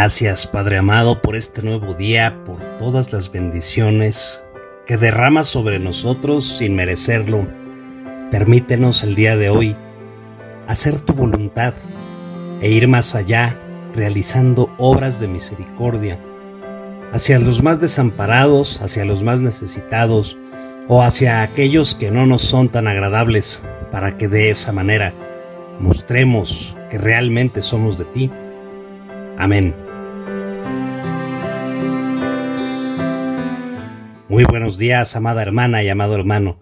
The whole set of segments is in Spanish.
Gracias, Padre amado, por este nuevo día, por todas las bendiciones que derramas sobre nosotros sin merecerlo. Permítenos el día de hoy hacer tu voluntad e ir más allá, realizando obras de misericordia hacia los más desamparados, hacia los más necesitados o hacia aquellos que no nos son tan agradables, para que de esa manera mostremos que realmente somos de ti Amén. Muy buenos días, amada hermana y amado hermano.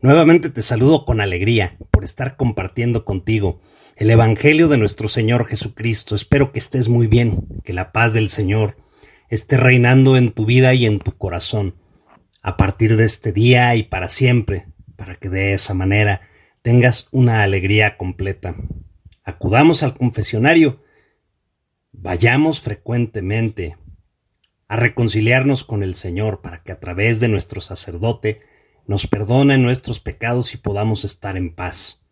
Nuevamente te saludo con alegría por estar compartiendo contigo el Evangelio de nuestro Señor Jesucristo. Espero que estés muy bien, que la paz del Señor esté reinando en tu vida y en tu corazón, a partir de este día y para siempre, para que de esa manera tengas una alegría completa. Acudamos al confesionario Vayamos frecuentemente a reconciliarnos con el Señor para que a través de nuestro sacerdote nos perdone nuestros pecados y podamos estar en paz.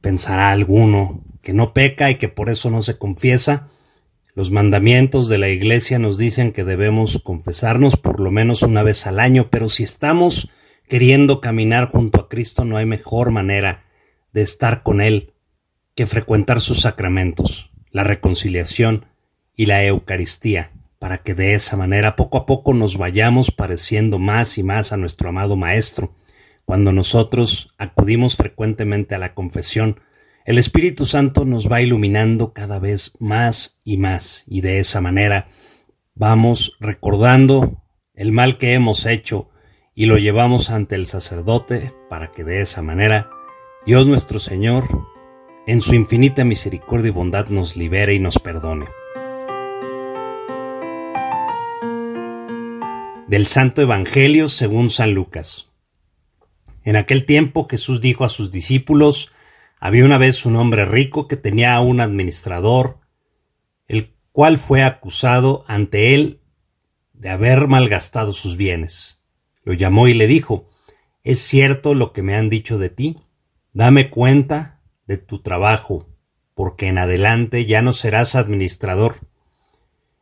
¿Pensará alguno que no peca y que por eso no se confiesa? Los mandamientos de la Iglesia nos dicen que debemos confesarnos por lo menos una vez al año, pero si estamos queriendo caminar junto a Cristo no hay mejor manera de estar con Él que frecuentar sus sacramentos la reconciliación y la Eucaristía, para que de esa manera poco a poco nos vayamos pareciendo más y más a nuestro amado Maestro. Cuando nosotros acudimos frecuentemente a la confesión, el Espíritu Santo nos va iluminando cada vez más y más, y de esa manera vamos recordando el mal que hemos hecho y lo llevamos ante el sacerdote para que de esa manera Dios nuestro Señor en su infinita misericordia y bondad nos libere y nos perdone. Del Santo Evangelio según San Lucas. En aquel tiempo Jesús dijo a sus discípulos, había una vez un hombre rico que tenía un administrador, el cual fue acusado ante él de haber malgastado sus bienes. Lo llamó y le dijo, ¿Es cierto lo que me han dicho de ti? Dame cuenta de tu trabajo, porque en adelante ya no serás administrador.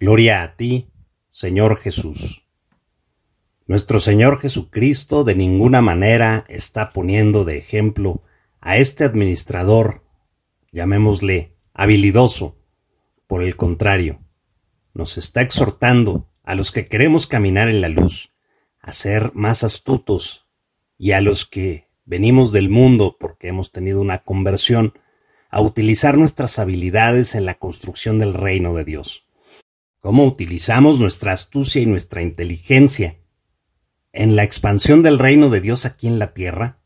Gloria a ti, Señor Jesús. Nuestro Señor Jesucristo de ninguna manera está poniendo de ejemplo a este administrador, llamémosle habilidoso. Por el contrario, nos está exhortando a los que queremos caminar en la luz a ser más astutos y a los que venimos del mundo porque hemos tenido una conversión, a utilizar nuestras habilidades en la construcción del reino de Dios. ¿Cómo utilizamos nuestra astucia y nuestra inteligencia en la expansión del reino de Dios aquí en la tierra?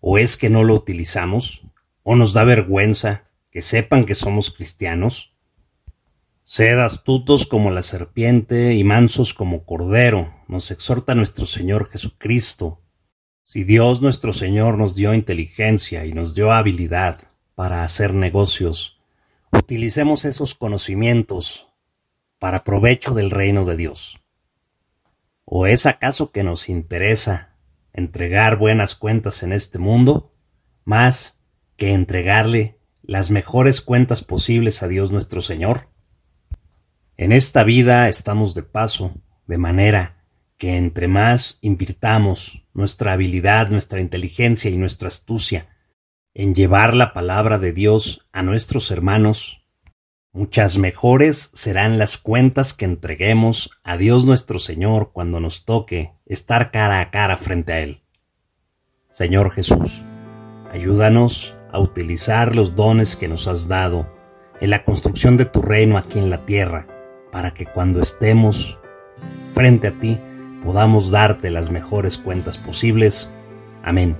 ¿O es que no lo utilizamos? ¿O nos da vergüenza que sepan que somos cristianos? Sed astutos como la serpiente y mansos como cordero, nos exhorta nuestro Señor Jesucristo si Dios nuestro Señor nos dio inteligencia y nos dio habilidad para hacer negocios, utilicemos esos conocimientos para provecho del reino de Dios. ¿O es acaso que nos interesa entregar buenas cuentas en este mundo más que entregarle las mejores cuentas posibles a Dios nuestro Señor? En esta vida estamos de paso, de manera que entre más invirtamos nuestra habilidad, nuestra inteligencia y nuestra astucia en llevar la palabra de Dios a nuestros hermanos, Muchas mejores serán las cuentas que entreguemos a Dios nuestro Señor cuando nos toque estar cara a cara frente a Él. Señor Jesús, ayúdanos a utilizar los dones que nos has dado en la construcción de tu reino aquí en la tierra, para que cuando estemos frente a ti podamos darte las mejores cuentas posibles. Amén.